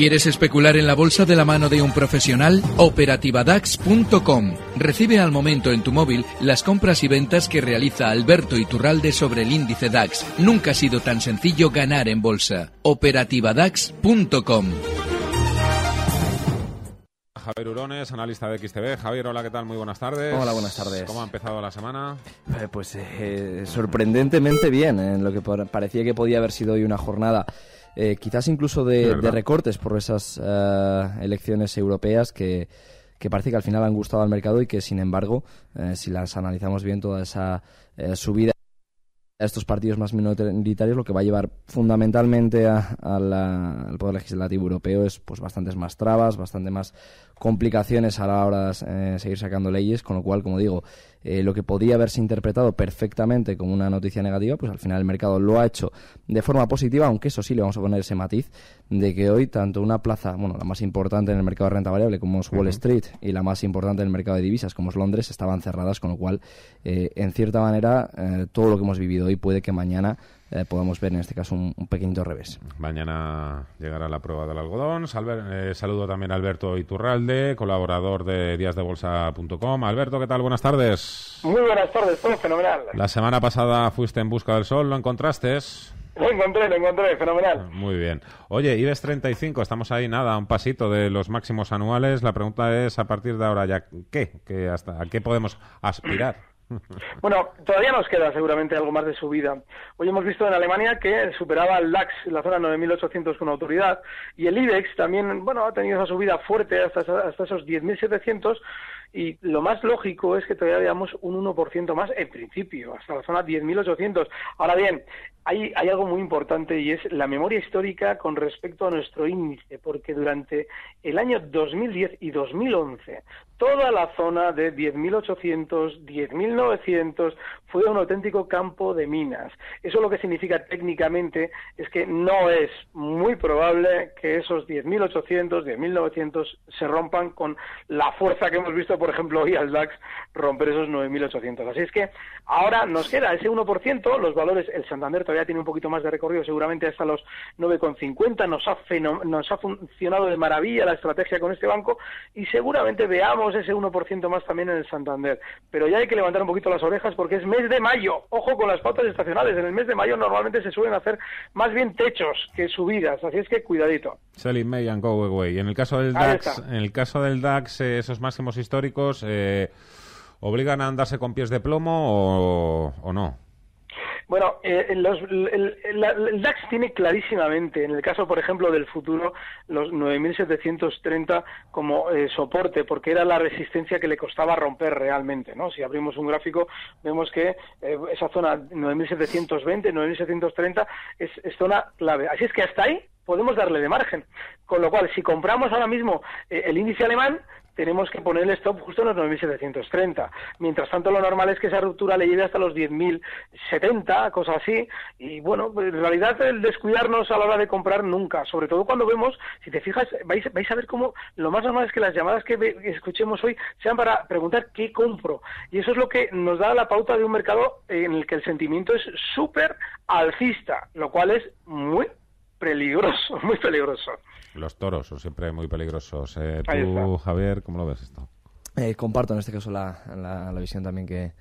¿Quieres especular en la bolsa de la mano de un profesional? Operativadax.com. Recibe al momento en tu móvil las compras y ventas que realiza Alberto Iturralde sobre el índice DAX. Nunca ha sido tan sencillo ganar en bolsa. Operativadax.com. Javier Urones, analista de XTV. Javier, hola, ¿qué tal? Muy buenas tardes. Hola, buenas tardes. ¿Cómo ha empezado la semana? Eh, pues eh, sorprendentemente bien, en lo que parecía que podía haber sido hoy una jornada eh, quizás incluso de, recortes por esas eh, elecciones europeas que, parece que al final han gustado al mercado y que, sin embargo, eh, si las analizamos bien, toda esa subida a estos partidos más minoritarios lo que va a llevar fundamentalmente al Poder Legislativo Europeo es pues bastantes más trabas, bastante más complicaciones a la hora de seguir sacando leyes, con lo cual, como digo, eh, lo que podía haberse interpretado perfectamente como una noticia negativa, pues al final el mercado lo ha hecho de forma positiva, aunque eso sí le vamos a poner ese matiz de que hoy tanto una plaza, bueno, la más importante en el mercado de renta variable como es Wall Street y la más importante en el mercado de divisas como es Londres estaban cerradas, con lo cual, eh, en cierta manera, eh, todo lo que hemos vivido hoy puede que mañana eh, podemos ver en este caso un, pequeño revés. Mañana llegará la prueba del algodón. Eh, saludo también a Alberto Iturralde, colaborador de díasdebolsa.com. Alberto, ¿qué tal? Buenas tardes. Muy buenas tardes, todo fenomenal. La semana pasada fuiste en busca del sol, ¿lo encontraste? Lo encontré, lo encontré, fenomenal. Muy bien. Oye, IBEX 35, estamos ahí, nada, un pasito de los máximos anuales. La pregunta es, a partir de ahora ya, ¿qué? ¿Qué hasta, ¿A qué podemos aspirar? Bueno, todavía nos queda seguramente algo más de subida. Hoy hemos visto en Alemania que superaba el DAX la zona 9.800 con autoridad y el IBEX también, bueno, ha tenido esa subida fuerte hasta, hasta esos 10.700 y lo más lógico es que todavía veamos un 1% más en principio, hasta la zona 10.800. Ahora bien, hay, hay algo muy importante y es la memoria histórica con respecto a nuestro índice, porque durante el año 2010 y 2011 toda la zona de 10.800, 10.900 fue un auténtico campo de minas. Eso lo que significa técnicamente es que no es muy probable que esos 10.800, 10.900 se rompan con la fuerza que hemos visto, por ejemplo, hoy al DAX romper esos 9.800. Así es que ahora nos queda ese 1%, los valores, el Santander todavía tiene un poquito más de recorrido, seguramente hasta los 9,50, nos ha, nos ha funcionado de maravilla la estrategia con este banco y seguramente veamos ese 1% más también en el Santander. Pero ya hay que levantar un poquito las orejas porque es mes de mayo. Ojo con las pautas estacionales. En el mes de mayo normalmente se suelen hacer más bien techos que subidas. Así es que cuidadito. Selling May and go away. En el caso del DAX, en el caso del DAX eh, esos máximos históricos, eh, ¿obligan a andarse con pies de plomo o no? Bueno, eh, el, DAX tiene clarísimamente, en el caso, por ejemplo, del futuro, los 9.730 como eh, soporte, porque era la resistencia que le costaba romper realmente, ¿no? Si abrimos un gráfico, vemos que eh, esa zona 9.720, 9.730 es, es zona clave. Así es que hasta ahí podemos darle de margen. Con lo cual, si compramos ahora mismo el índice alemán, tenemos que poner el stop justo en los 9.730. Mientras tanto, lo normal es que esa ruptura le lleve hasta los 10.070, cosas así. Y bueno, en realidad el descuidarnos a la hora de comprar nunca, sobre todo cuando vemos, si te fijas, vais, vais a ver cómo lo más normal es que las llamadas que escuchemos hoy sean para preguntar qué compro. Y eso es lo que nos da la pauta de un mercado en el que el sentimiento es súper alcista, lo cual es muy peligroso, muy peligroso. Los toros son siempre muy peligrosos. Eh, tú, Javier, ¿cómo lo ves esto? Eh, comparto en este caso la, la, visión también que,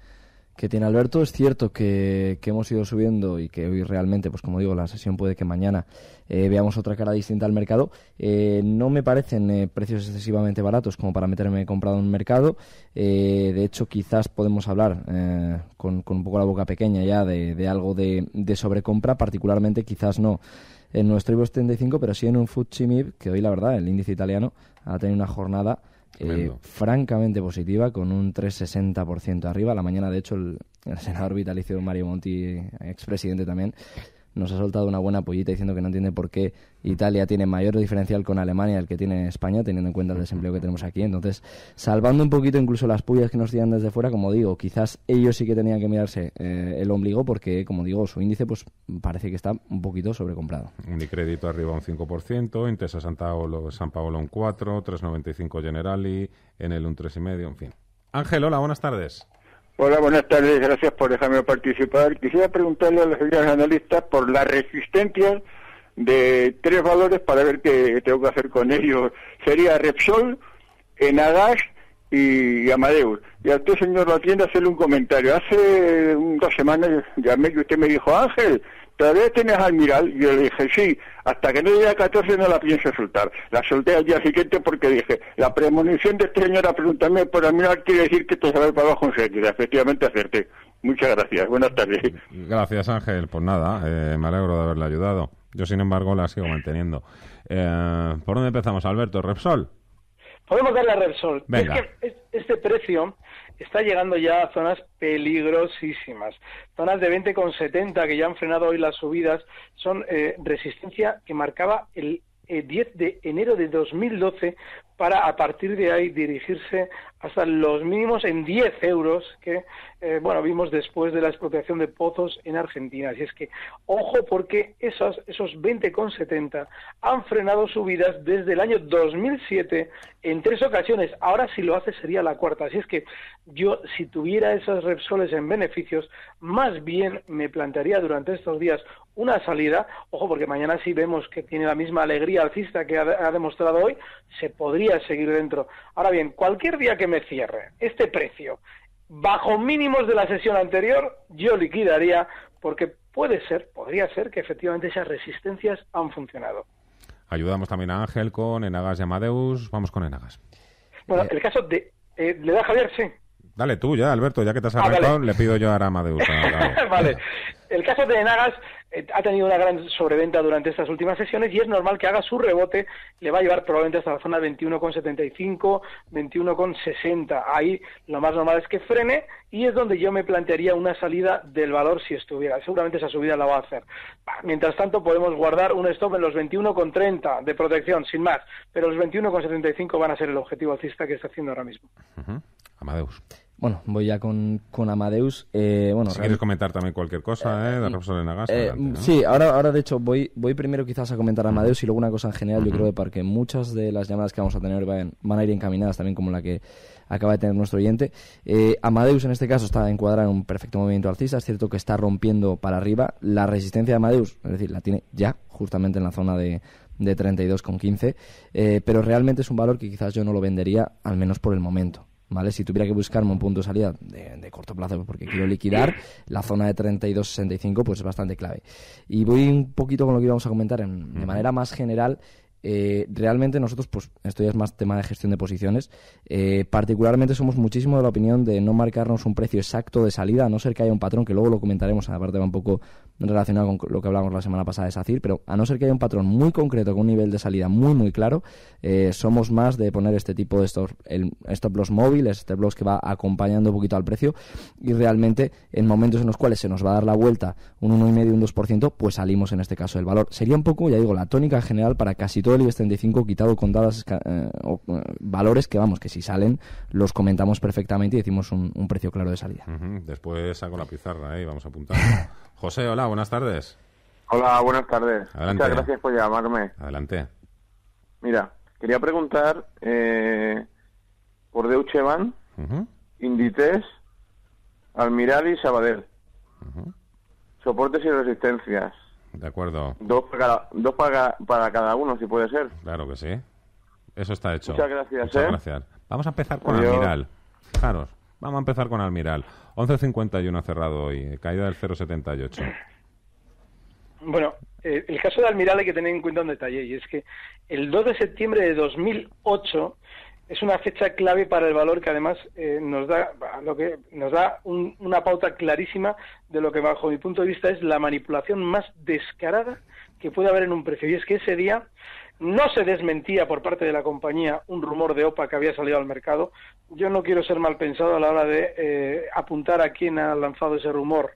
que, tiene Alberto. Es cierto que, que, hemos ido subiendo y que hoy realmente, pues como digo, la sesión puede que mañana eh, veamos otra cara distinta al mercado. no me parecen precios excesivamente baratos como para meterme comprado en un mercado. de hecho, quizás podemos hablar con, con, un poco la boca pequeña ya de, de algo de, de sobrecompra, particularmente quizás no en nuestro IBEX 35, pero sí en un FTSE que hoy la verdad el índice italiano ha tenido una jornada eh, francamente positiva con un 3,60% arriba. La mañana, de hecho, el, senador vitalicio Mario Monti, expresidente también, nos ha soltado una buena pollita diciendo que no entiende por qué Italia tiene mayor diferencial con Alemania del que tiene España, teniendo en cuenta el desempleo que tenemos aquí. Entonces, salvando un poquito incluso las pullas que nos tiran desde fuera, como digo, quizás ellos sí que tenían que mirarse eh, el ombligo porque, como digo, su índice pues parece que está un poquito sobrecomprado. Unicrédito arriba un 5%, Intesa San Paolo, San Paolo un 4, 395 Generali, en el un 3,5, en fin. Ángel, hola, buenas tardes. Hola, buenas tardes, gracias por dejarme participar. Quisiera preguntarle a los señores analistas por la resistencia de tres valores para ver qué tengo que hacer con ellos. Sería Repsol, Enagas y Amadeus. Y a usted, señor atiende hacerle un comentario. Hace dos semanas llamé y usted me dijo, Ángel, ¿todavía tienes Almiral? Y yo le dije, sí, hasta que no llegue a 14 no la pienso soltar. La solté al día siguiente porque dije, la premonición de este señor a preguntarme por Almiral quiere decir que te va para abajo enseguida. Efectivamente acerté. Muchas gracias. Buenas tardes. Gracias, Ángel. Pues nada, eh, me alegro de haberle ayudado. Yo, sin embargo, la sigo manteniendo. Eh, ¿Por dónde empezamos, Alberto? ¿Repsol? Podemos darle a Repsol. Es que este precio está llegando ya a zonas peligrosísimas. Zonas de 20,70 que ya han frenado hoy las subidas son eh, resistencia que marcaba el 10 eh, de enero de 2012 para a partir de ahí dirigirse hasta los mínimos en 10 euros que eh, bueno vimos después de la expropiación de pozos en Argentina. Así es que ojo porque esos, esos 20,70 han frenado subidas desde el año 2007 en tres ocasiones. Ahora si lo hace sería la cuarta. Así es que yo si tuviera esas Repsoles en beneficios, más bien me plantearía durante estos días una salida. Ojo porque mañana si vemos que tiene la misma alegría alcista que ha demostrado hoy, se podría seguir dentro. Ahora bien, cualquier día que me cierre este precio bajo mínimos de la sesión anterior, yo liquidaría porque puede ser, podría ser que efectivamente esas resistencias han funcionado. Ayudamos también a Ángel con Enagas y Amadeus. Vamos con Enagas. Bueno, el caso de... Eh, ¿Le da Javier? Sí. Dale tú ya, Alberto, ya que te has ah, arrancado, le pido yo a Amadeus. vale. El caso de Enagas eh, ha tenido una gran sobreventa durante estas últimas sesiones y es normal que haga su rebote, le va a llevar probablemente hasta la zona 21,75, 21,60. Ahí lo más normal es que frene y es donde yo me plantearía una salida del valor si estuviera. Seguramente esa subida la va a hacer. Mientras tanto podemos guardar un stop en los 21,30 de protección, sin más, pero los 21,75 van a ser el objetivo alcista que está haciendo ahora mismo. Amadeus. Bueno, voy ya con, con Amadeus. Eh, bueno, si quieres comentar también cualquier cosa, ¿eh? De profesor Nagas, eh, Sí, ahora, ahora de hecho voy, voy primero quizás a comentar a Amadeus y luego una cosa en general. Yo creo que porque muchas de las llamadas que vamos a tener van, van a ir encaminadas también como la que acaba de tener nuestro oyente. Eh, Amadeus en este caso está encuadrado en un perfecto movimiento alcista. Es cierto que está rompiendo para arriba. La resistencia de Amadeus, es decir, la tiene ya justamente en la zona de, de 32,15. Eh, pero realmente es un valor que quizás yo no lo vendería, al menos por el momento. ¿Vale? Si tuviera que buscarme un punto de salida de, corto plazo porque quiero liquidar, la zona de 32-65 pues es bastante clave. Y voy un poquito con lo que íbamos a comentar en, de manera más general eh, realmente nosotros, pues esto ya es más tema de gestión de posiciones, eh, particularmente somos muchísimo de la opinión de no marcarnos un precio exacto de salida, a no ser que haya un patrón, que luego lo comentaremos, aparte va un poco relacionado con lo que hablamos la semana pasada de SACIR, pero a no ser que haya un patrón muy concreto con un nivel de salida muy muy claro, eh, somos más de poner este tipo de stop, el stop loss móviles, este blogs que va acompañando un poquito al precio y realmente en momentos en los cuales se nos va a dar la vuelta un 1,5, un 2%, pues salimos en este caso del valor. Sería un poco, ya digo, la tónica general para casi todo el IBEX 35 quitado con dadas eh, eh, valores que vamos, que si salen los comentamos perfectamente y decimos un, precio claro de salida. Después saco la pizarra y vamos a apuntar. José, hola, buenas tardes. Hola, buenas tardes. Muchas gracias por llamarme. Adelante. Mira, quería preguntar eh, por Deutsche Bank, Inditex, Almiral y Sabadell. Soportes y resistencias. De acuerdo. Dos para, dos para, para cada uno, si puede ser. Claro que sí. Eso está hecho. Muchas gracias. Muchas ¿eh? gracias. Vamos a empezar con Almiral. Fijaros, vamos a empezar con Almiral. 11.51 cerrado hoy, caída del 0.78. Bueno, eh, el caso de Almiral hay que tener en cuenta un detalle, y es que el 2 de septiembre de 2008 es una fecha clave para el valor que además eh, nos da lo que nos da una pauta clarísima de lo que bajo mi punto de vista es la manipulación más descarada que puede haber en un precio y es que ese día no se desmentía por parte de la compañía un rumor de OPA que había salido al mercado. Yo no quiero ser mal pensado a la hora de eh, apuntar a quién ha lanzado ese rumor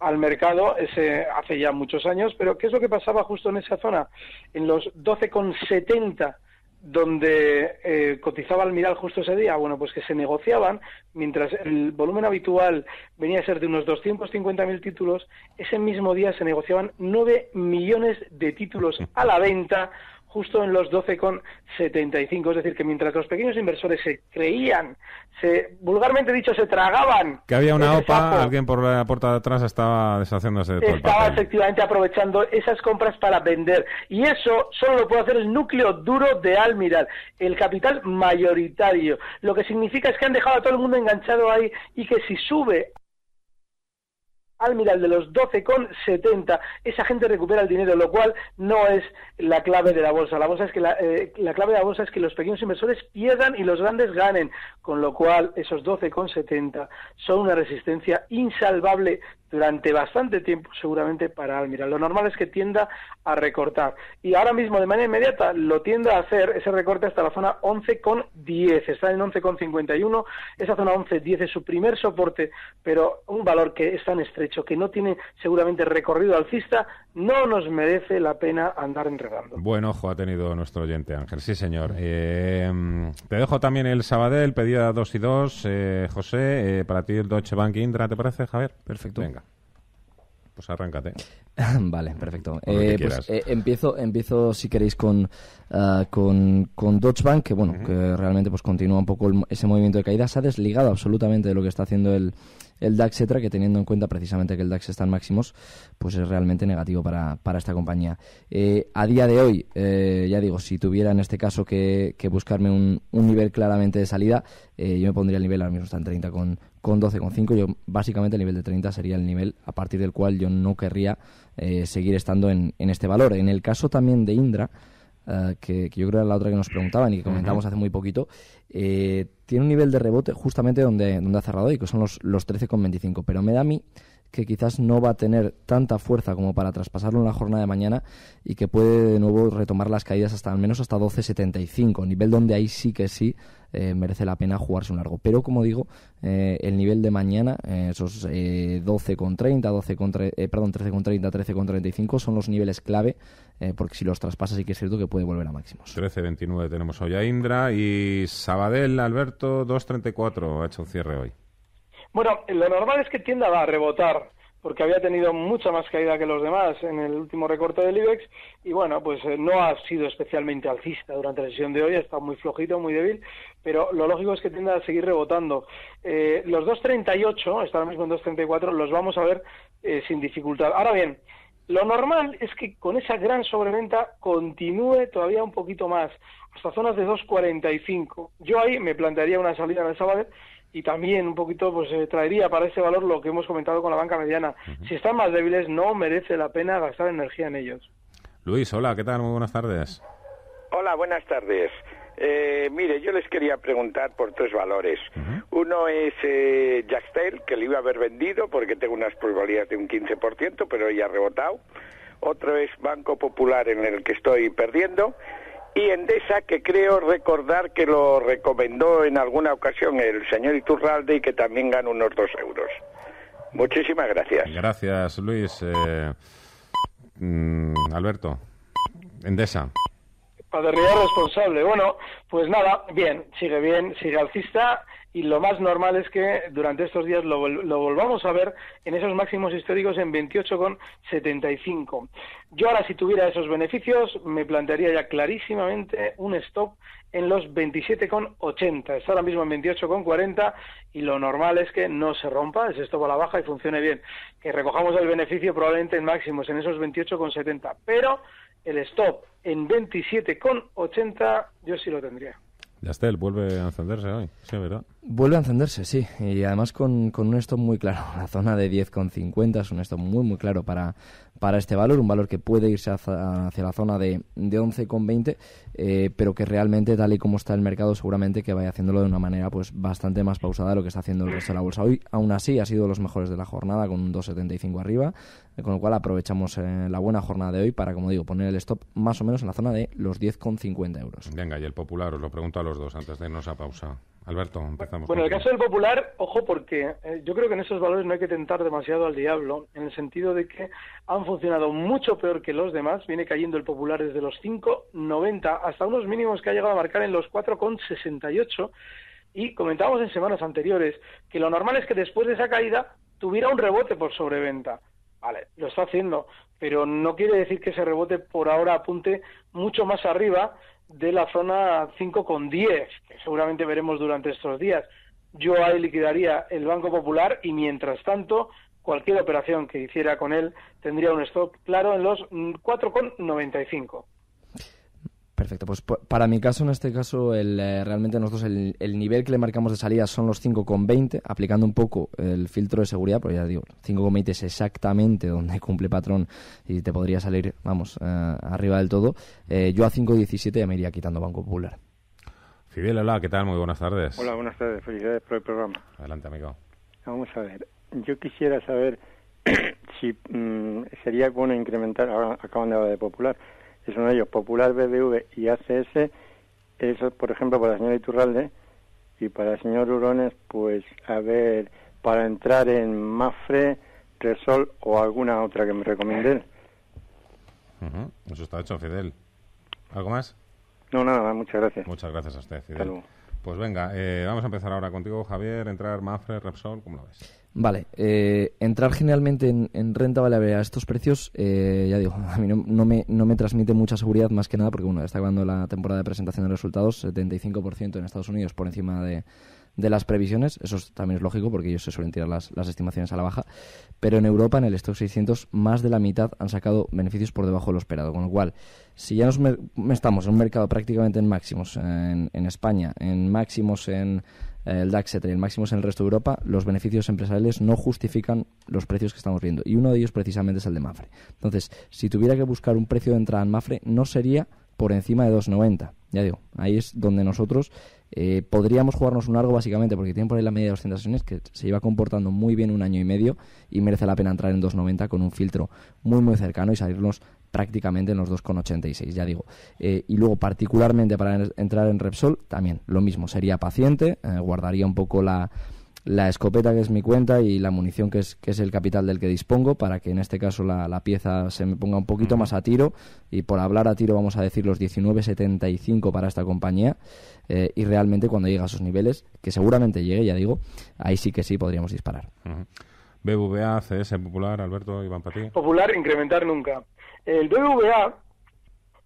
al mercado ese, hace ya muchos años, pero ¿qué es lo que pasaba justo en esa zona? En los 12,70 donde eh, cotizaba Almiral justo ese día, bueno, pues que se negociaban, mientras el volumen habitual venía a ser de unos 250.000 títulos, ese mismo día se negociaban 9 millones de títulos a la venta, justo en los 12,75. Es decir, que mientras los pequeños inversores se creían, se vulgarmente dicho, se tragaban. Que había una OPA, alguien por la puerta de atrás estaba deshaciéndose de todo Estaba efectivamente aprovechando esas compras para vender. Y eso solo lo puede hacer el núcleo duro de Almiral, el capital mayoritario. Lo que significa es que han dejado a todo el mundo enganchado ahí y que si sube Almiral de los 12,70, esa gente recupera el dinero, lo cual no es la clave de la bolsa. La, bolsa es que la, eh, la, clave de la bolsa es que los pequeños inversores pierdan y los grandes ganen, con lo cual esos 12,70 son una resistencia insalvable durante bastante tiempo seguramente para Almiral. Lo normal es que tienda a recortar y ahora mismo de manera inmediata lo tiende a hacer ese recorte hasta la zona 11,10. Está en 11,51. Esa zona 11,10 es su primer soporte, pero un valor que es tan estrecho que no tiene seguramente recorrido alcista, no nos merece la pena andar enredando. Buen ojo ha tenido nuestro oyente Ángel. Sí, señor. Eh, te dejo también el Sabadell, pedida 2 y 2. Eh, José, eh, para ti el Deutsche Bank Indra, ¿te parece, Javier? Perfecto. Venga. Pues arráncate. vale, perfecto. Eh, pues eh, empiezo, empiezo si queréis con, uh, con, con Deutsche Bank, que bueno, que realmente pues continúa un poco ese movimiento de caída. Se ha desligado absolutamente de lo que está haciendo el, el DAX, etcétera, que teniendo en cuenta precisamente que el DAX está en máximos, pues es realmente negativo para, para esta compañía. Eh, a día de hoy, eh, ya digo, si tuviera en este caso que, buscarme un, un, nivel claramente de salida, eh, yo me pondría el nivel ahora mismo está en 30 con, con 12,5. Yo básicamente el nivel de 30 sería el nivel a partir del cual yo no querría eh, seguir estando en, en este valor. En el caso también de Indra, Uh, que, que, yo creo era la otra que nos preguntaban y que comentamos uh -huh. hace muy poquito, eh, tiene un nivel de rebote justamente donde, donde ha cerrado y que son los, los 13,25. Pero me da a mí que quizás no va a tener tanta fuerza como para traspasarlo en la jornada de mañana y que puede de nuevo retomar las caídas hasta al menos hasta 12.75, nivel donde ahí sí que sí eh, merece la pena jugarse un largo. Pero como digo, eh, el nivel de mañana, eh, esos 12,30, 12 perdón, 13,30, 13,35 son los niveles clave porque si los traspasas sí que es cierto que puede volver a máximos. 13.29 tenemos hoy a Indra y Sabadell, Alberto, 2.34 ha hecho un cierre hoy. Bueno, lo normal es que tienda a rebotar, porque había tenido mucha más caída que los demás en el último recorte del IBEX y bueno, pues eh, no ha sido especialmente alcista durante la sesión de hoy, ha estado muy flojito, muy débil, pero lo lógico es que tienda a seguir rebotando. Eh, los 2.38, está ahora mismo en 2.34, los vamos a ver eh, sin dificultad. Ahora bien, lo normal es que con esa gran sobreventa continúe todavía un poquito más, hasta zonas de 2.45. Yo ahí me plantearía una salida en el sábado y también un poquito pues eh, traería para ese valor lo que hemos comentado con la banca mediana. Uh -huh. Si están más débiles no merece la pena gastar energía en ellos. Luis, hola, ¿qué tal? Muy buenas tardes. Hola, buenas tardes. Eh, mire, yo les quería preguntar por tres valores. Uh -huh. Uno es eh, Jackstel, que le iba a haber vendido porque tengo unas probabilidades de un 15%, pero ya ha rebotado. Otro es Banco Popular, en el que estoy perdiendo y Endesa, que creo recordar que lo recomendó en alguna ocasión el señor Iturralde y que también gana unos dos euros. Muchísimas gracias. Gracias, Luis. Eh, mm, Alberto, Endesa. Paderría responsable. Bueno, pues nada, bien, sigue bien, sigue alcista y lo más normal es que durante estos días lo, lo, volvamos a ver en esos máximos históricos en 28,75. Yo ahora si tuviera esos beneficios me plantearía ya clarísimamente un stop en los 27,80. Está ahora mismo en 28,40 y lo normal es que no se rompa ese stop a la baja y funcione bien. Que recojamos el beneficio probablemente en máximos en esos 28,70. Pero el stop en 27,80 yo sí lo tendría. Yastel vuelve a encenderse hoy, sí, ¿verdad? Vuelve a encenderse, sí, y además con, con un stop muy claro. La zona de 10,50 es un stop muy, muy claro para, para este valor, un valor que puede irse hacia, hacia la zona de, de 11,20, eh, pero que realmente, tal y como está el mercado, seguramente que vaya haciéndolo de una manera pues bastante más pausada de lo que está haciendo el resto de la bolsa. Hoy, aún así, ha sido los mejores de la jornada, con un 2,75 arriba, eh, con lo cual aprovechamos eh, la buena jornada de hoy para, como digo, poner el stop más o menos en la zona de los 10,50 euros. Venga, y el popular, os lo pregunto a los dos antes de irnos a pausa. Alberto, empezamos. Bueno, en el caso del Popular, ojo porque eh, yo creo que en esos valores no hay que tentar demasiado al diablo, en el sentido de que han funcionado mucho peor que los demás. Viene cayendo el Popular desde los 5,90 hasta unos mínimos que ha llegado a marcar en los 4,68. Y comentábamos en semanas anteriores que lo normal es que después de esa caída tuviera un rebote por sobreventa. Vale, lo está haciendo, pero no quiere decir que ese rebote por ahora apunte mucho más arriba de la zona 5,10, que seguramente veremos durante estos días. Yo ahí liquidaría el Banco Popular y mientras tanto cualquier operación que hiciera con él tendría un stock claro en los 4,95. Perfecto, pues para mi caso, en este caso, el, eh, realmente nosotros el, nivel que le marcamos de salida son los 5,20, aplicando un poco el filtro de seguridad, pero ya digo, 5,20 es exactamente donde cumple patrón y te podría salir, vamos, eh, arriba del todo. Eh, yo a 5,17 ya me iría quitando Banco Popular. Fidel, hola, ¿qué tal? Muy buenas tardes. Hola, buenas tardes, felicidades por el programa. Adelante, amigo. Vamos a ver, yo quisiera saber si mm, sería bueno incrementar, ahora acaban de hablar de Popular, es uno de ellos, Popular, BBV y ACS, eso, por ejemplo, para la señora Iturralde, y para el señor Urones, pues, a ver, para entrar en Mafre, Resol o alguna otra que me recomienden. Eso está hecho, Fidel. ¿Algo más? No, nada, muchas gracias. Muchas gracias a usted, Fidel. Pues venga, eh, vamos a empezar ahora contigo, Javier. Entrar Mafre, Repsol, ¿cómo lo ves? Vale, eh, entrar generalmente en, renta variable a estos precios, eh, ya digo, a mí no, me, no me transmite mucha seguridad más que nada porque, bueno, está acabando la temporada de presentación de resultados, 75% en Estados Unidos por encima de, de las previsiones, eso también es lógico porque ellos se suelen tirar las, las, estimaciones a la baja, pero en Europa, en el Stock 600, más de la mitad han sacado beneficios por debajo de lo esperado, con lo cual, si ya nos estamos en un mercado prácticamente en máximos en, en España, en máximos en el DAX y el máximo en el resto de Europa, los beneficios empresariales no justifican los precios que estamos viendo. Y uno de ellos precisamente es el de Mafre. Entonces, si tuviera que buscar un precio de entrada en Mafre, no sería por encima de 2,90. Ya digo, ahí es donde nosotros eh, podríamos jugarnos un largo básicamente porque tienen por ahí la media de 200 sesiones que se lleva comportando muy bien un año y medio y merece la pena entrar en 2,90 con un filtro muy muy cercano y salirnos prácticamente en los 2,86, ya digo. Eh, y luego, particularmente para entrar en Repsol, también lo mismo, sería paciente, eh, guardaría un poco la, la, escopeta que es mi cuenta y la munición que es, que es el capital del que dispongo para que en este caso la, la pieza se me ponga un poquito más a tiro y por hablar a tiro vamos a decir los 19,75 para esta compañía eh, y realmente cuando llegue a esos niveles, que seguramente llegue, ya digo, ahí sí que sí podríamos disparar. BVA, CS Popular, Alberto, Iván Patí. Popular, incrementar nunca. El BBVA,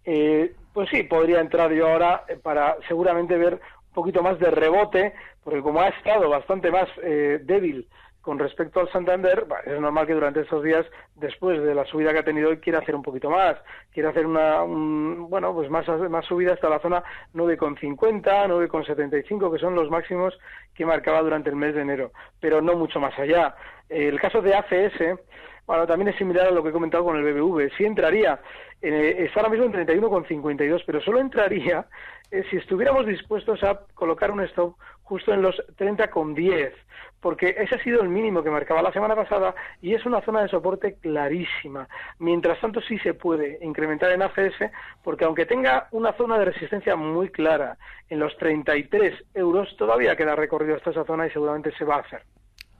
eh, pues sí, podría entrar yo ahora eh, para seguramente ver un poquito más de rebote, porque como ha estado bastante más eh, débil con respecto al Santander, es normal que durante estos días, después de la subida que ha tenido hoy, quiera hacer un poquito más, quiera hacer una, bueno, pues más, más subida hasta la zona 9,50, 9,75, que son los máximos que marcaba durante el mes de enero, pero no mucho más allá. El caso de ACS, bueno, también es similar a lo que he comentado con el BBV. Sí entraría, eh, está ahora mismo en 31,52, pero solo entraría eh, si estuviéramos dispuestos a colocar un stop justo en los 30,10, porque ese ha sido el mínimo que marcaba la semana pasada y es una zona de soporte clarísima. Mientras tanto, sí se puede incrementar en ACS, porque aunque tenga una zona de resistencia muy clara en los 33 euros, todavía queda recorrido hasta esa zona y seguramente se va a hacer.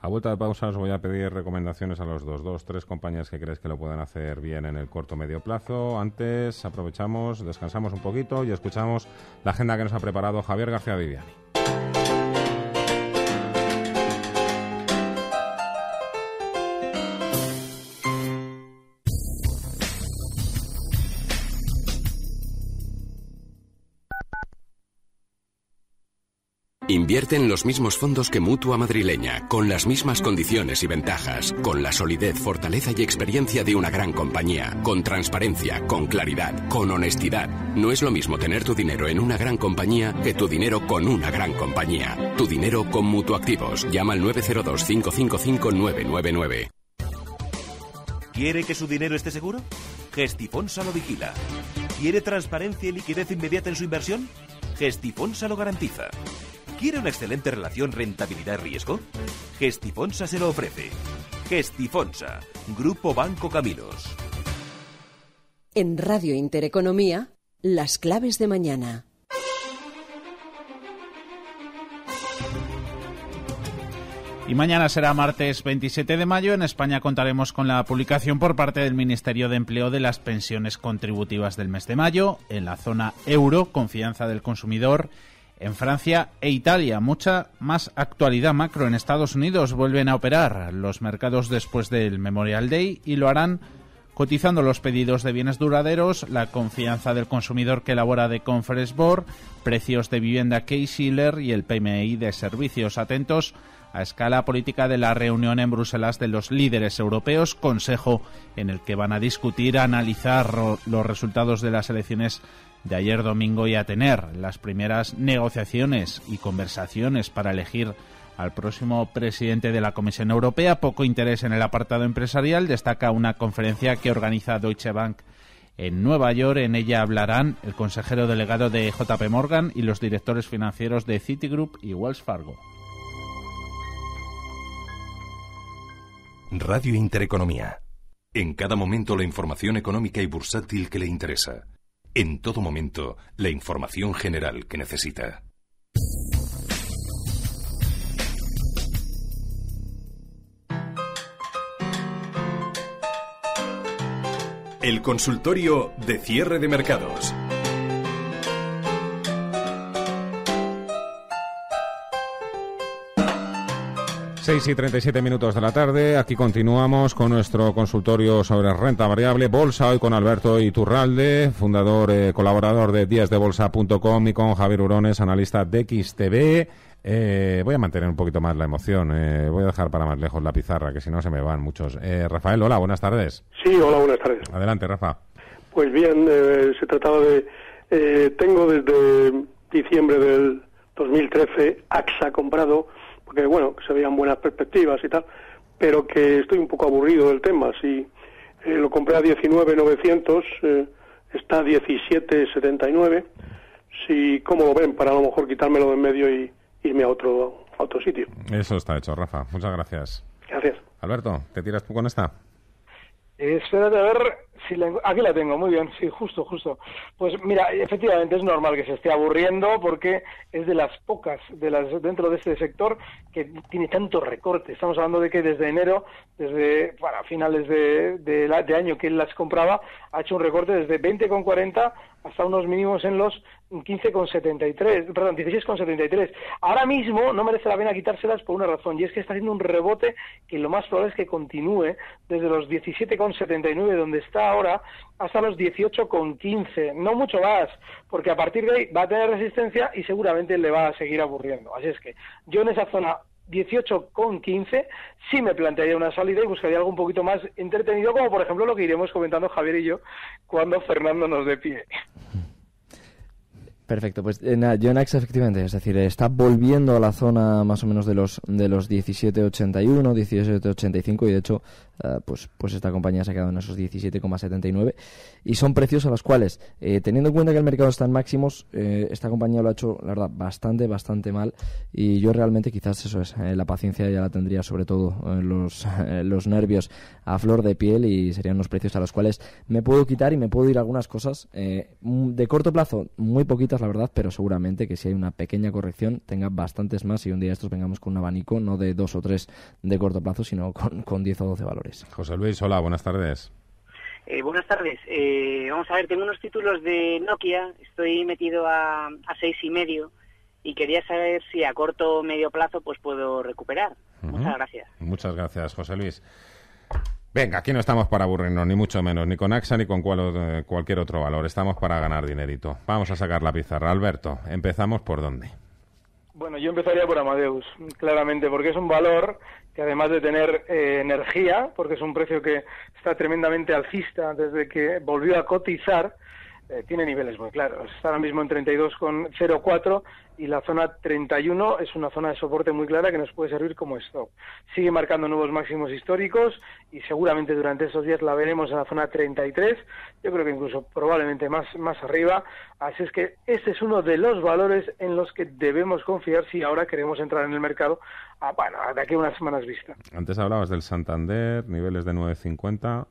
A vuelta de pausa os voy a pedir recomendaciones a los dos, dos, tres compañías que crees que lo pueden hacer bien en el corto medio plazo. Antes aprovechamos, descansamos un poquito y escuchamos la agenda que nos ha preparado Javier García Viviani. Invierte en los mismos fondos que Mutua Madrileña, con las mismas condiciones y ventajas, con la solidez, fortaleza y experiencia de una gran compañía, con transparencia, con claridad, con honestidad. No es lo mismo tener tu dinero en una gran compañía que tu dinero con una gran compañía. Tu dinero con Mutuactivos. Llama al 902 555 999. ¿Quiere que su dinero esté seguro? Gestifonsa lo vigila. ¿Quiere transparencia y liquidez inmediata en su inversión? Gestifonsa lo garantiza. ¿Quiere una excelente relación rentabilidad-riesgo? Gestifonsa se lo ofrece. Gestifonsa, Grupo Banco Caminos. En Radio Intereconomía, las claves de mañana. Y mañana será martes 27 de mayo. En España contaremos con la publicación por parte del Ministerio de Empleo de las pensiones contributivas del mes de mayo. En la zona euro, confianza del consumidor. En Francia e Italia, mucha más actualidad macro. En Estados Unidos vuelven a operar los mercados después del Memorial Day y lo harán cotizando los pedidos de bienes duraderos, la confianza del consumidor que elabora de Conference Board, precios de vivienda Case-Shiller y el PMI de servicios. Atentos a escala política de la reunión en Bruselas de los líderes europeos, consejo en el que van a discutir, analizar los resultados de las elecciones de ayer domingo y a tener las primeras negociaciones y conversaciones para elegir al próximo presidente de la Comisión Europea. Poco interés en el apartado empresarial. Destaca una conferencia que organiza Deutsche Bank en Nueva York. En ella hablarán el consejero delegado de JP Morgan y los directores financieros de Citigroup y Wells Fargo. Radio Intereconomía. En cada momento la información económica y bursátil que le interesa. En todo momento la información general que necesita. El consultorio de cierre de mercados. 6 y 37 minutos de la tarde. Aquí continuamos con nuestro consultorio sobre renta variable. Bolsa hoy con Alberto Iturralde, fundador, eh, colaborador de díasdebolsa.com y con Javier Urones, analista de XTV. Eh, voy a mantener un poquito más la emoción. Eh, voy a dejar para más lejos la pizarra, que si no se me van muchos. Rafael, hola, buenas tardes. Sí, hola, buenas tardes. Adelante, Rafa. Pues bien, se trataba de... tengo desde diciembre del 2013 AXA comprado porque bueno, se veían buenas perspectivas y tal, pero que estoy un poco aburrido del tema. Si eh, lo compré a 19.900, eh, está a 17.79. Si, ¿Cómo lo ven? Para a lo mejor quitármelo de en medio y irme a otro, a otro sitio. Eso está hecho, Rafa. Muchas gracias. Gracias. Alberto, ¿te tiras tú con esta? Eh, espérate a ver si aquí la tengo, muy bien, sí, justo, justo. Pues mira, efectivamente es normal que se esté aburriendo porque es de las pocas de las dentro de este sector que tiene tanto recorte. Estamos hablando de que desde enero, desde para finales de, de, año que él las compraba, ha hecho un recorte desde 20,40 hasta unos mínimos en los 15,73, perdón, 16,73. Ahora mismo no merece la pena quitárselas por una razón, y es que está haciendo un rebote que lo más probable es que continúe desde los 17,79 donde está ahora hasta los 18,15, no mucho más, porque a partir de ahí va a tener resistencia y seguramente le va a seguir aburriendo. Así es que yo en esa zona 18,15 sí me plantearía una salida y buscaría algo un poquito más entretenido, como por ejemplo lo que iremos comentando Javier y yo cuando Fernando nos dé pie. Perfecto, pues eh, Jonax efectivamente, es decir, está volviendo a la zona más o menos de los de los 17.81, 17.85 y de hecho eh, pues pues esta compañía se ha quedado en esos 17,79 y son precios a los cuales eh, teniendo en cuenta que el mercado está en máximos, esta compañía lo ha hecho la verdad bastante bastante mal y yo realmente quizás eso es la paciencia ya la tendría sobre todo los los nervios a flor de piel y serían unos precios a los cuales me puedo quitar y me puedo ir algunas cosas de corto plazo, muy poquitas la verdad, pero seguramente que si hay una pequeña corrección tenga bastantes más y un día estos vengamos con un abanico no de dos o tres de corto plazo, sino con, con 10 o 12 valores. José Luis, hola, buenas tardes. Eh, buenas tardes. Eh, vamos a ver, tengo unos títulos de Nokia, estoy metido a, a seis y medio y quería saber si a corto o medio plazo pues puedo recuperar. Muchas gracias. Muchas gracias, José Luis. Venga, aquí no estamos para aburrirnos, ni mucho menos, ni con AXA ni con eh, cualquier otro valor. Estamos para ganar dinerito. Vamos a sacar la pizarra. Alberto, empezamos por dónde. Bueno, yo empezaría por Amadeus, claramente, porque es un valor que además de tener eh, energía, porque es un precio que está tremendamente alcista desde que volvió a cotizar, eh, tiene niveles muy claros. Está ahora mismo en 32,04 y la zona 31 es una zona de soporte muy clara que nos puede servir como stop. Sigue marcando nuevos máximos históricos y seguramente durante esos días la veremos en la zona 33, yo creo que incluso probablemente más, más arriba. Así es que este es uno de los valores en los que debemos confiar si ahora queremos entrar en el mercado, a, bueno, de aquí a unas semanas vista. Antes hablabas del Santander, niveles de 950.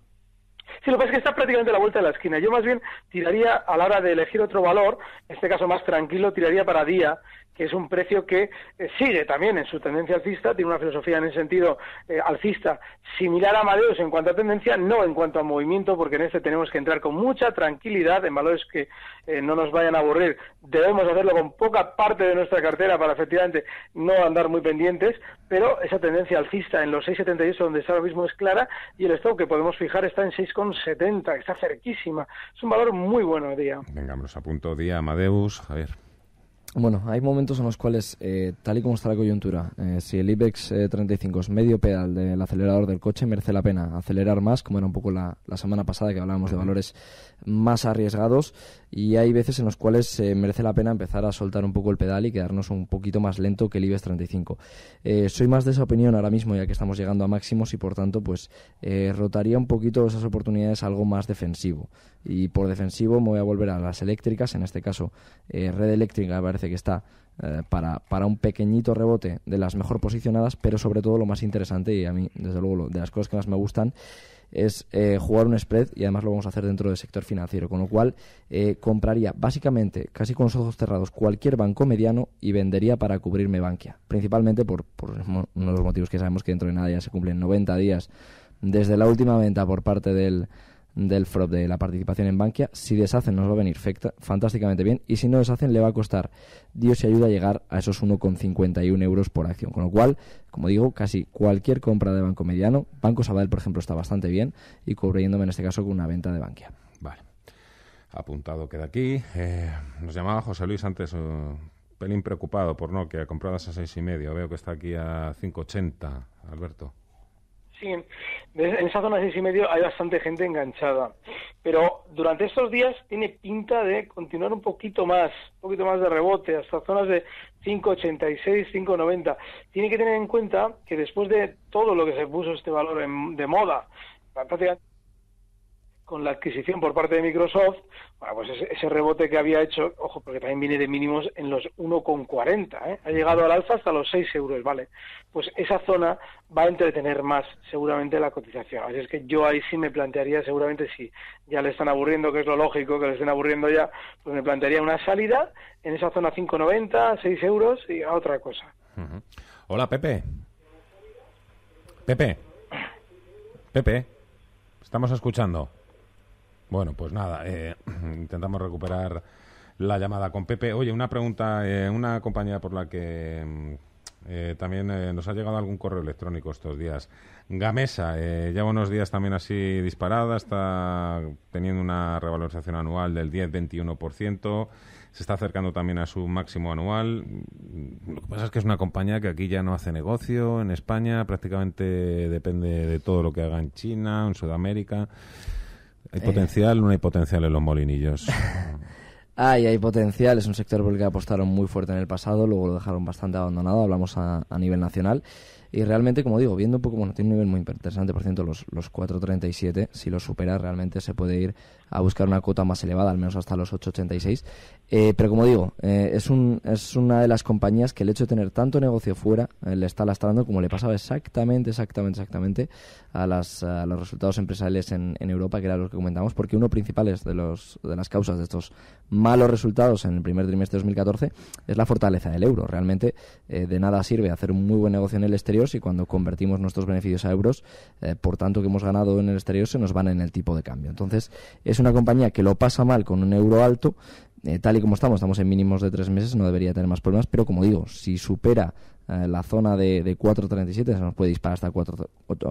Sí, lo que pasa es que está prácticamente a la vuelta de la esquina. Yo más bien tiraría, a la hora de elegir otro valor, en este caso más tranquilo, tiraría para día, que es un precio que eh, sigue también en su tendencia alcista, tiene una filosofía en ese sentido eh, alcista similar a Amadeus en cuanto a tendencia, no en cuanto a movimiento, porque en este tenemos que entrar con mucha tranquilidad en valores que eh, no nos vayan a aburrir. Debemos hacerlo con poca parte de nuestra cartera para efectivamente no andar muy pendientes, pero esa tendencia alcista en los 6,78 donde está ahora mismo es clara y el stock que podemos fijar está en 6,70, está cerquísima. Es un valor muy bueno día. Vengamos a punto día Amadeus, a ver. Bueno, hay momentos en los cuales, eh, tal y como está la coyuntura, eh, si el IBEX 35 eh, es medio pedal del acelerador del coche, merece la pena acelerar más, como era un poco la, la semana pasada que hablábamos de valores más arriesgados. Y hay veces en los cuales eh, merece la pena empezar a soltar un poco el pedal y quedarnos un poquito más lento que el IBEX 35. Eh, soy más de esa opinión ahora mismo ya que estamos llegando a máximos y por tanto pues eh, rotaría un poquito esas oportunidades a algo más defensivo. Y por defensivo me voy a volver a las eléctricas, en este caso Red Eléctrica parece que está para, para un pequeñito rebote de las mejor posicionadas, pero sobre todo lo más interesante y a mí desde luego de las cosas que más me gustan es eh, jugar un spread y además lo vamos a hacer dentro del sector financiero, con lo cual eh, compraría básicamente, casi con los ojos cerrados, cualquier banco mediano y vendería para cubrirme Bankia, principalmente por, por uno de los motivos que sabemos que dentro de nada ya se cumplen 90 días desde la última venta por parte del del FROP de la participación en Bankia. Si deshacen nos va a venir fantásticamente bien y si no deshacen le va a costar Dios y ayuda a llegar a esos 1,51 euros por acción. Con lo cual, como digo, casi cualquier compra de banco mediano, Banco Sabadell por ejemplo está bastante bien y cubriéndome en este caso con una venta de Bankia. Vale. Apuntado queda aquí. Eh, nos llamaba José Luis antes, un pelín preocupado por no que comprado a seis y medio. Veo que está aquí a 5,80, Alberto. Sí, en esa zona de seis y medio hay bastante gente enganchada, pero durante estos días tiene pinta de continuar un poquito más, un poquito más de rebote, hasta zonas de 5,86, 5,90. Tiene que tener en cuenta que después de todo lo que se puso este valor de moda, prácticamente con la adquisición por parte de Microsoft, bueno, pues ese, rebote que había hecho, ojo, porque también viene de mínimos en los 1,40, ¿eh? ha llegado al alza hasta los 6 euros, ¿vale? Pues esa zona va a entretener más seguramente la cotización. Así es que yo ahí sí me plantearía, seguramente si ya le están aburriendo, que es lo lógico, que le estén aburriendo ya, pues me plantearía una salida en esa zona 5,90, 6 euros y a otra cosa. Hola, Pepe. Pepe. Pepe. Estamos escuchando. Bueno, pues nada, eh, intentamos recuperar la llamada con Pepe. Oye, una pregunta, eh, una compañía por la que mm, eh, también nos ha llegado algún correo electrónico estos días. Gamesa, lleva unos días también así disparada, está teniendo una revalorización anual del 10-21%, se está acercando también a su máximo anual. Lo que pasa es que es una compañía que aquí ya no hace negocio, en España prácticamente depende de todo lo que haga en China, en Sudamérica. ¿Hay potencial o no hay potencial en los molinillos? Hay, hay potencial, es un sector por el que apostaron muy fuerte en el pasado, luego lo dejaron bastante abandonado, hablamos a, a nivel nacional. Y realmente, como digo, viendo un poco, bueno, tiene un nivel muy interesante, por ciento, los, los 4.37, si lo supera, realmente se puede ir a buscar una cuota más elevada, al menos hasta los 8.86. Eh, pero como digo, eh, es, un, es una de las compañías que el hecho de tener tanto negocio fuera eh, le está lastrando, como le pasaba exactamente, exactamente, exactamente a, las, los resultados empresariales en, Europa, que era lo que comentamos, porque uno principal de, los, de las causas de estos malos resultados en el primer trimestre de 2014 es la fortaleza del euro. Realmente de nada sirve hacer un muy buen negocio en el exterior y cuando convertimos nuestros beneficios a euros, eh, por tanto que hemos ganado en el exterior, se nos van en el tipo de cambio. Entonces, es una compañía que lo pasa mal con un euro alto, eh, tal y como estamos, estamos en mínimos de tres meses, no debería tener más problemas, pero como digo, si supera eh, la zona de, de 4.37, se nos puede disparar hasta 4,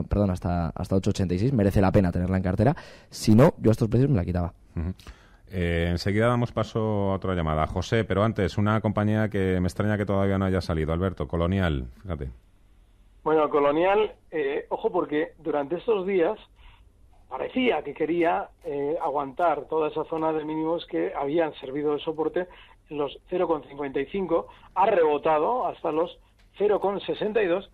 perdón, hasta, hasta 8.86, merece la pena tenerla en cartera, si no, yo a estos precios me la quitaba. enseguida damos paso a otra llamada. José, pero antes, una compañía que me extraña que todavía no haya salido. Alberto, Colonial, fíjate. Bueno, Colonial, eh, ojo porque durante estos días parecía que quería eh, aguantar toda esa zona de mínimos que habían servido de soporte en los 0,55, ha rebotado hasta los 0,62,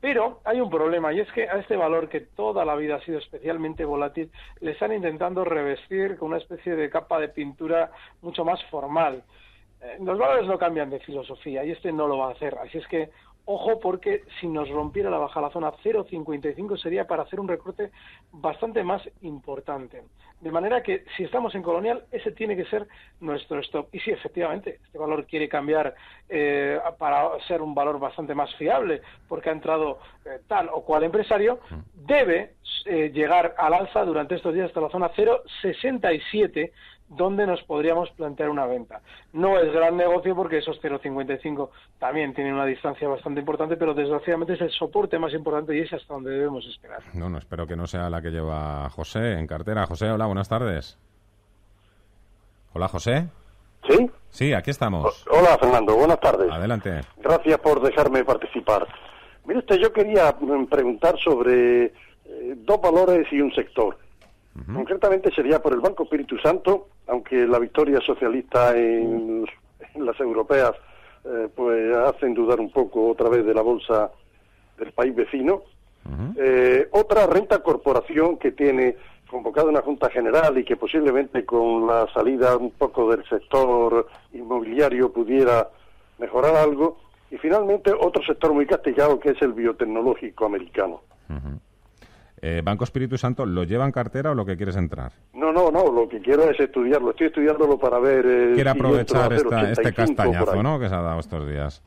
pero hay un problema y es que a este valor que toda la vida ha sido especialmente volátil, le están intentando revestir con una especie de capa de pintura mucho más formal. Eh, los valores no cambian de filosofía y este no lo va a hacer, así es que Ojo porque si nos rompiera la baja la zona 0,55 sería para hacer un recorte bastante más importante. De manera que si estamos en colonial, ese tiene que ser nuestro stop. Y sí, efectivamente, este valor quiere cambiar eh, para ser un valor bastante más fiable porque ha entrado eh, tal o cual empresario, debe eh, llegar al alza durante estos días hasta la zona 0,67 donde nos podríamos plantear una venta. No es gran negocio porque esos 0,55 también tienen una distancia bastante importante, pero desgraciadamente es el soporte más importante y es hasta donde debemos esperar. No, no, espero que no sea la que lleva José en cartera. José, hola, buenas tardes. Hola, José. ¿Sí? Sí, aquí estamos. Hola, Fernando, buenas tardes. Adelante. Gracias por dejarme participar. Mire usted, yo quería mm, preguntar sobre eh, dos valores y un sector. Concretamente sería por el Banco Espíritu Santo, aunque la victoria socialista en, en las europeas eh, pues hacen dudar un poco otra vez de la bolsa del país vecino. Eh, otra renta corporación que tiene convocada una Junta General y que posiblemente con la salida un poco del sector inmobiliario pudiera mejorar algo. Y finalmente otro sector muy castigado que es el biotecnológico americano. Eh, Banco Espíritu Santo, ¿lo lleva en cartera o lo que quieres entrar? No, no, no, lo que quiero es estudiarlo. Estoy estudiándolo para ver... Eh, Quiere si aprovechar esta- este 0,85 por castañazo, que se ha dado estos días.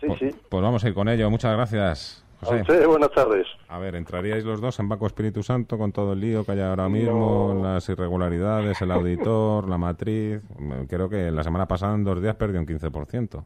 Sí, Pues- sí. Pues vamos a ir con ello. Muchas gracias, A José. usted, buenas tardes. A ver, ¿entraríais los dos en Banco Espíritu Santo con todo el lío que hay ahora mismo, las irregularidades, el auditor, la matriz? Creo que la semana pasada en dos días perdió un 15%.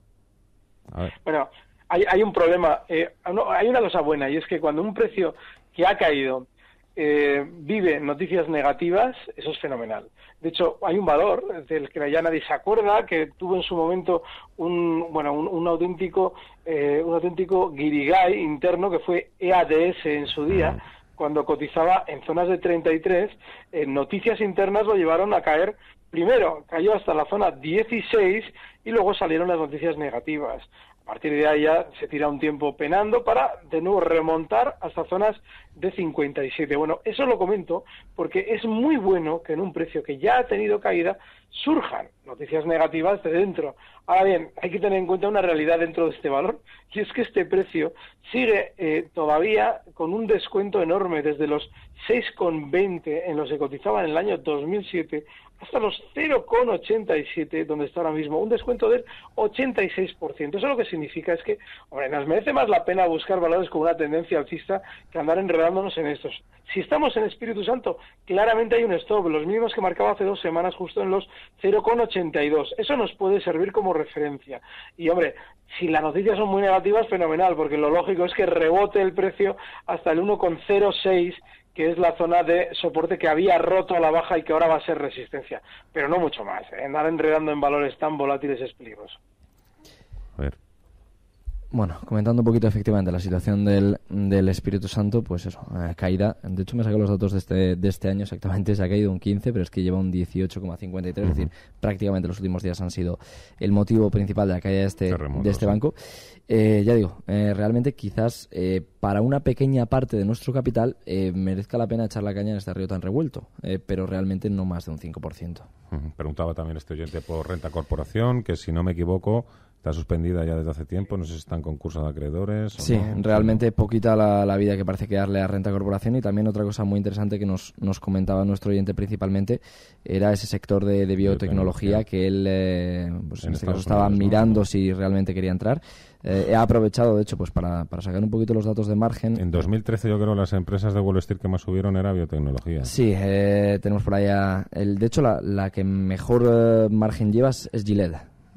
A ver. Bueno, hay, hay un problema, eh, no, hay una cosa buena y es que cuando un precio que ha caído eh, vive noticias negativas, eso es fenomenal. De hecho, hay un valor del que ya nadie se acuerda, que tuvo en su momento un, bueno, un, un auténtico, eh, un auténtico guirigay interno que fue EADS en su día, cuando cotizaba en zonas de 33, eh, noticias internas lo llevaron a caer primero, cayó hasta la zona 16 y luego salieron las noticias negativas. A partir de ahí ya se tira un tiempo penando para de nuevo remontar hasta zonas de 57. Bueno, eso lo comento porque es muy bueno que en un precio que ya ha tenido caída surjan noticias negativas de dentro. Ahora bien, hay que tener en cuenta una realidad dentro de este valor y es que este precio sigue eh, todavía con un descuento enorme desde los 6,20 en los que cotizaban en el año 2007 hasta los 0,87 donde está ahora mismo, un descuento del 86%. Eso lo que significa es que, hombre, nos merece más la pena buscar valores con una tendencia alcista que andar enredándonos en estos. Si estamos en Espíritu Santo, claramente hay un stop, los mismos que marcaba hace dos semanas justo en los 0,82. Eso nos puede servir como referencia. Y, hombre, si las noticias son muy negativas, fenomenal, porque lo lógico es que rebote el precio hasta el 1,06 que es la zona de soporte que había roto a la baja y que ahora va a ser resistencia. Pero no mucho más. ¿eh? Andar enredando en valores tan volátiles es peligroso. Bueno, comentando un poquito efectivamente la situación del, del Espíritu Santo, pues eso, eh, caída. De hecho, me saqué los datos de este, de este año exactamente, se ha caído un 15, pero es que lleva un 18,53, es decir, prácticamente los últimos días han sido el motivo principal de la caída de este, de este banco. Eh, ya digo, eh, realmente quizás eh, para una pequeña parte de nuestro capital eh, merezca la pena echar la caña en este río tan revuelto, pero realmente no más de un 5%. Ujú. Preguntaba también este oyente por Renta Corporación, que si no me equivoco está suspendida ya desde hace tiempo, no sé si está en concurso de acreedores. Sí, no. realmente poquita la, la vida que parece que darle a Renta Corporación y también otra cosa muy interesante que nos, nos comentaba nuestro oyente principalmente era ese sector de, de biotecnología que él eh, pues en, En este caso estaba Unidos, ¿no? mirando si realmente quería entrar. Eh, he aprovechado, de hecho, pues para, para sacar un poquito los datos de margen. En 2013 yo creo las empresas de Wall Street que más subieron era biotecnología. Sí, eh, tenemos por allá. El, de hecho, la, la que mejor eh, margen llevas es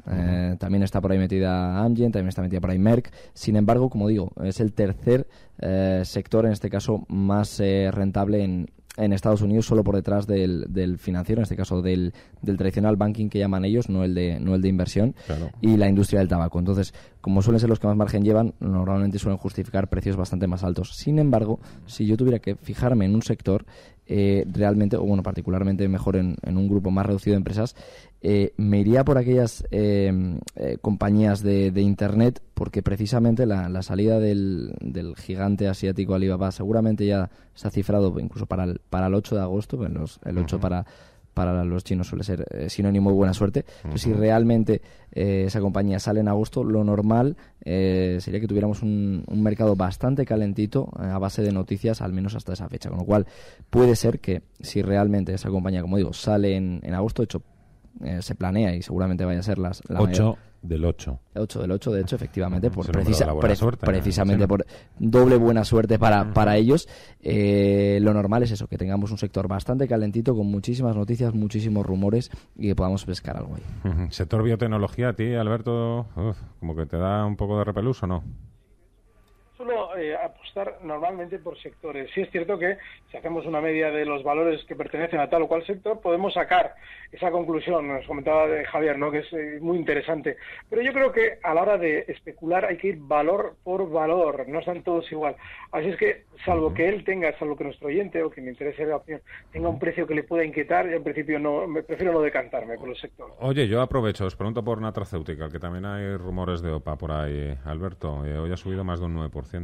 Eh, También está por ahí metida Amgen, también está metida por ahí Merck. Sin embargo, como digo, es el tercer eh, sector, en este caso, más eh, rentable en, en Estados Unidos, solo por detrás del, del financiero, en este caso del, del tradicional banking que llaman ellos, no el de, no el de inversión, y la industria del tabaco. Entonces, como suelen ser los que más margen llevan, normalmente suelen justificar precios bastante más altos. Sin embargo, si yo tuviera que fijarme en un sector, eh, realmente, o bueno, particularmente mejor en, en un grupo más reducido de empresas, eh, me iría por aquellas eh, eh, compañías de, de Internet, porque precisamente la, la salida del, del gigante asiático Alibaba seguramente ya se ha cifrado incluso para el, para el 8 de agosto, en los- el 8 para para los chinos suele ser eh, sinónimo de buena suerte. si realmente eh, esa compañía sale en agosto, lo normal eh, sería que tuviéramos un, un mercado bastante calentito a base de noticias, al menos hasta esa fecha. Con lo cual, puede ser que si realmente esa compañía, como digo, sale en, en agosto, de hecho, se planea y seguramente vaya a ser las, la 8 del 8. 8 del 8, de hecho, efectivamente, por precisa, precisamente por doble buena suerte para, para ellos. Eh, lo normal es eso, que tengamos un sector bastante calentito, con muchísimas noticias, muchísimos rumores y que podamos pescar algo ahí. Sector biotecnología, a ti, Alberto, como que te da un poco de repelús o no? Eh, apostar normalmente por sectores. Sí es cierto que si hacemos una media de los valores que pertenecen a tal o cual sector, podemos sacar esa conclusión. Nos comentaba de Javier, ¿no? que es eh, muy interesante. Pero yo creo que a la hora de especular hay que ir valor por valor. No están todos igual. Así es que, salvo que él tenga, salvo que nuestro oyente o que me interese la opinión, tenga un precio que le pueda inquietar, yo en principio no, me prefiero no decantarme por el sector. Oye, yo aprovecho, os pregunto por Natracéutica, que también hay rumores de OPA por ahí. Alberto, eh, hoy ha subido más de un 9%.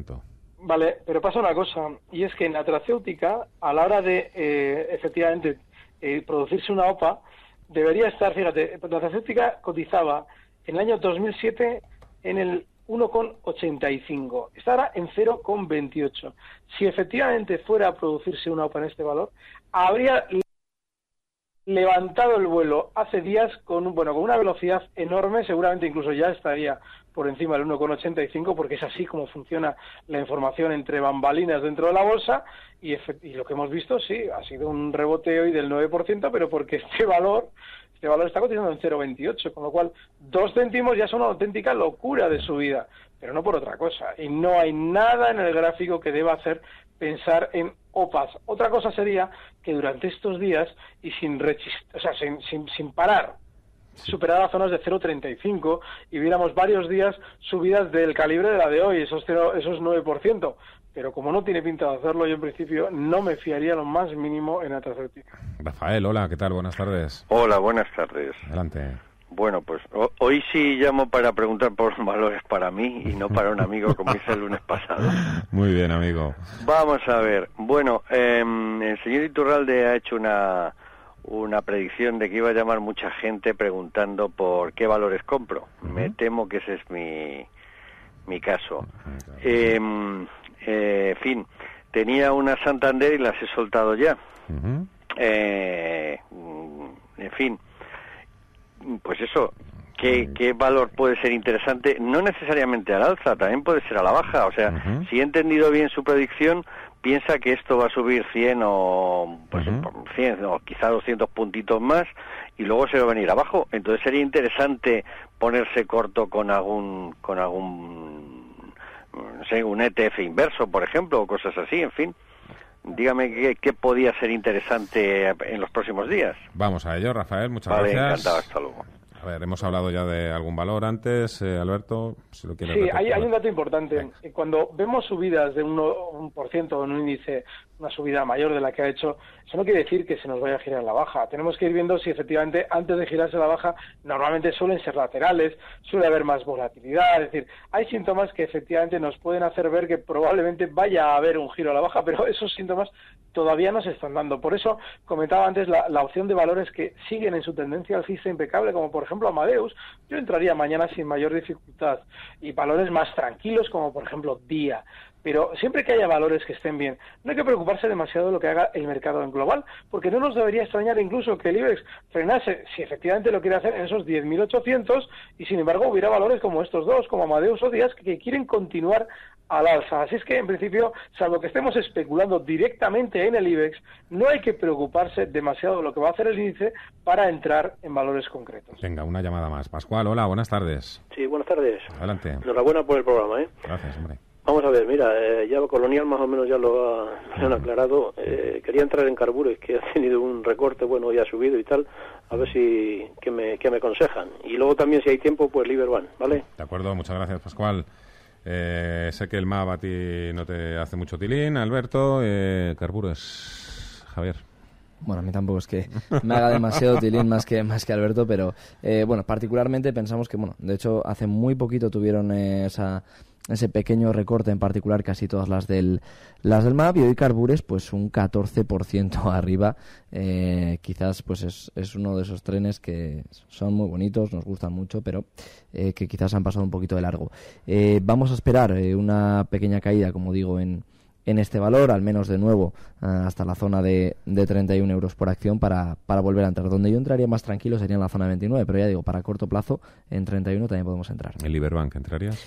Vale, pero pasa una cosa, y es que en la tracéutica, a la hora de eh, efectivamente eh, producirse una OPA, debería estar, fíjate, la tracéutica cotizaba en el año 2007 en el 1,85. Está ahora en 0,28. Si efectivamente fuera a producirse una OPA en este valor, habría levantado el vuelo hace días con bueno con una velocidad enorme seguramente incluso ya estaría por encima del 1,85 porque es así como funciona la información entre bambalinas dentro de la bolsa y, y, lo que hemos visto sí ha sido un rebote hoy del 9% pero porque este valor este valor está cotizando en 0,28 con lo cual dos céntimos ya son una auténtica locura de subida pero no por otra cosa y no hay nada en el gráfico que deba hacer pensar en OPAs. Otra cosa sería que durante estos días y sin, o sea, sin, sin, parar superara zonas de 0,35 y viéramos varios días subidas del calibre de la de hoy, esos, 0, esos 9%. Pero como no tiene pinta de hacerlo, yo en principio no me fiaría lo más mínimo en Atracéutica. Rafael, hola, ¿qué tal? Buenas tardes. Hola, buenas tardes. Adelante. Bueno, pues hoy sí llamo para preguntar por valores para mí y no para un amigo como hice el lunes pasado. Muy bien, amigo. Vamos a ver. Bueno, em, el señor Iturralde ha hecho una, una predicción de que iba a llamar mucha gente preguntando por qué valores compro. Me temo que ese es mi, mi caso. Eh, en fin, tenía una Santander y las he soltado ya. eh, en fin pues eso, ¿qué, ¿qué, valor puede ser interesante? No necesariamente al alza, también puede ser a la baja. O sea, si he entendido bien su predicción, piensa que esto va a subir 100 o, pues, 100 o quizá 200 puntitos más y luego se va a venir abajo. Entonces sería interesante ponerse corto con algún, con algún, no sé, un ETF inverso, por ejemplo, o cosas así, en fin. Dígame qué, qué, podía ser interesante en los próximos días. Vamos a ello, Rafael. Muchas vale, gracias. encantado. Hasta luego. A ver, hemos hablado ya de algún valor antes, eh, Alberto, si lo quieres Sí, hay, hay, un dato importante. Cuando vemos subidas de un, un por ciento en un índice, una subida mayor de la que ha hecho, eso no quiere decir que se nos vaya a girar la baja. Tenemos que ir viendo si efectivamente antes de girarse la baja, normalmente suelen ser laterales, suele haber más volatilidad, es decir, hay síntomas que efectivamente nos pueden hacer ver que probablemente vaya a haber un giro a la baja, pero esos síntomas todavía no se están dando. Por eso comentaba antes la, la opción de valores que siguen en su tendencia alcista impecable, como por ejemplo Amadeus, yo entraría mañana sin mayor dificultad. Y valores más tranquilos, como por ejemplo Día. Pero siempre que haya valores que estén bien, no hay que preocuparse demasiado de lo que haga el mercado en global, porque no nos debería extrañar incluso que el IBEX frenase, si efectivamente lo quiere hacer, en esos 10.800 y sin embargo hubiera valores como estos dos, como Amadeus o Díaz, que quieren continuar al alza. Así es que, en principio, salvo que estemos especulando directamente en el IBEX, no hay que preocuparse demasiado de lo que va a hacer el índice para entrar en valores concretos. Venga, una llamada más. Pascual, hola, buenas tardes. Sí, buenas tardes. Adelante. Enhorabuena por el programa, ¿eh? Gracias, hombre. Vamos a ver, mira, eh, ya Colonial más o menos ya lo ha, han aclarado. Eh, quería entrar en Carbures, que ha tenido un recorte, bueno, ya ha subido y tal. A ver si, que me, que me aconsejan. Y luego también, si hay tiempo, pues Liberban, ¿vale? De acuerdo, muchas gracias, Pascual. Eh, sé que el MAV a ti no te hace mucho tilín, Alberto. Eh, Carburos, Javier. Bueno, a mí tampoco es que me haga demasiado tilín más que, más que Alberto, pero eh, bueno, particularmente pensamos que, bueno, de hecho hace muy poquito tuvieron eh, esa, ese pequeño recorte en particular casi todas las del las del MAP y hoy Carbures pues un 14% arriba. Eh, quizás pues es, es, uno de esos trenes que son muy bonitos nos gustan mucho pero que quizás han pasado un poquito de largo. Vamos a esperar una pequeña caída como digo en en este valor, al menos de nuevo ah, hasta la zona de, de 31 euros por acción para, para volver a entrar. Donde yo entraría más tranquilo sería en la zona de 29, pero ya digo, para corto plazo en 31 también podemos entrar. ¿En Liberbank entrarías?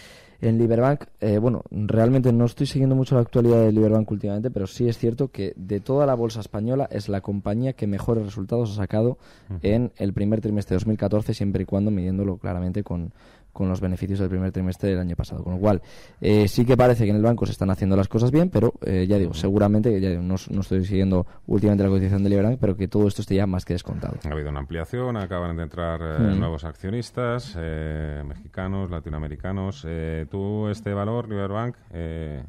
En Liberbank, eh, bueno, realmente no estoy siguiendo mucho la actualidad de Liberbank últimamente, pero sí es cierto que de toda la bolsa española es la compañía que mejores resultados ha sacado en el primer trimestre de 2014, siempre y cuando midiéndolo claramente con, con los beneficios del primer trimestre del año pasado. Con lo cual, eh, sí que parece que en el banco se están haciendo las cosas bien, pero eh, ya digo, seguramente, ya no, estoy siguiendo últimamente la cotización de Liberbank, pero que todo esto esté ya más que descontado. Ha habido una ampliación, acaban de entrar eh, mm. nuevos accionistas, mexicanos, latinoamericanos. ¿Tú este valor, Liberbank,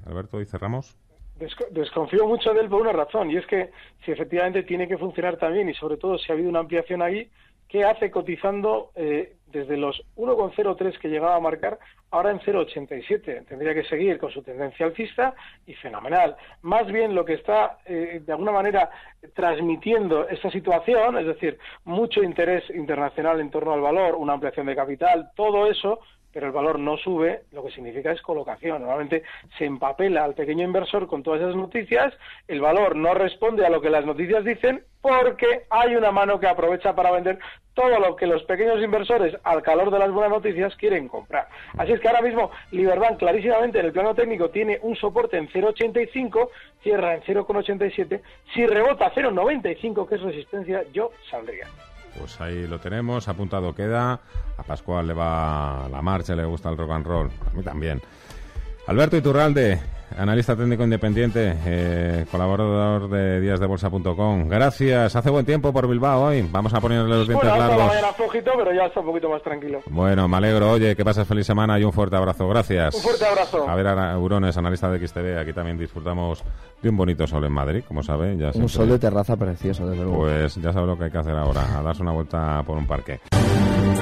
Alberto, y cerramos? desconfío mucho de él por una razón, y es que si efectivamente tiene que funcionar también y sobre todo si ha habido una ampliación ahí, ¿qué hace cotizando eh, desde los 1,03 que llegaba a marcar, ahora en 0,87. Tendría que seguir con su tendencia alcista y fenomenal. Más bien lo que está, eh, de alguna manera, transmitiendo esta situación, es decir, mucho interés internacional en torno al valor, una ampliación de capital, todo eso pero el valor no sube, lo que significa es colocación. Normalmente se empapela al pequeño inversor con todas esas noticias, el valor no responde a lo que las noticias dicen porque hay una mano que aprovecha para vender todo lo que los pequeños inversores, al calor de las buenas noticias, quieren comprar. Así es que ahora mismo Liberbank clarísimamente en el plano técnico tiene un soporte en 0,85, cierra en 0,87. Si rebota 0,95, que es resistencia, yo saldría. Pues ahí lo tenemos, apuntado queda. A Pascual le va la marcha, le gusta el rock and roll. A mí también. Alberto Iturralde, analista técnico independiente, eh, colaborador de díasdebolsa.com. Gracias. Hace buen tiempo por Bilbao hoy. Vamos a ponerle los dientes bueno, largos. flojito, pero ya está un poquito más tranquilo. Bueno, me alegro. Oye, que pases feliz semana y un fuerte abrazo. Gracias. Un fuerte abrazo. A ver, Urones, analista de XTV. Aquí también disfrutamos de un bonito sol en Madrid, como sabe. Ya un sol de terraza precioso, desde luego. Pues ya sabe lo que hay que hacer ahora, a darse una vuelta por un parque.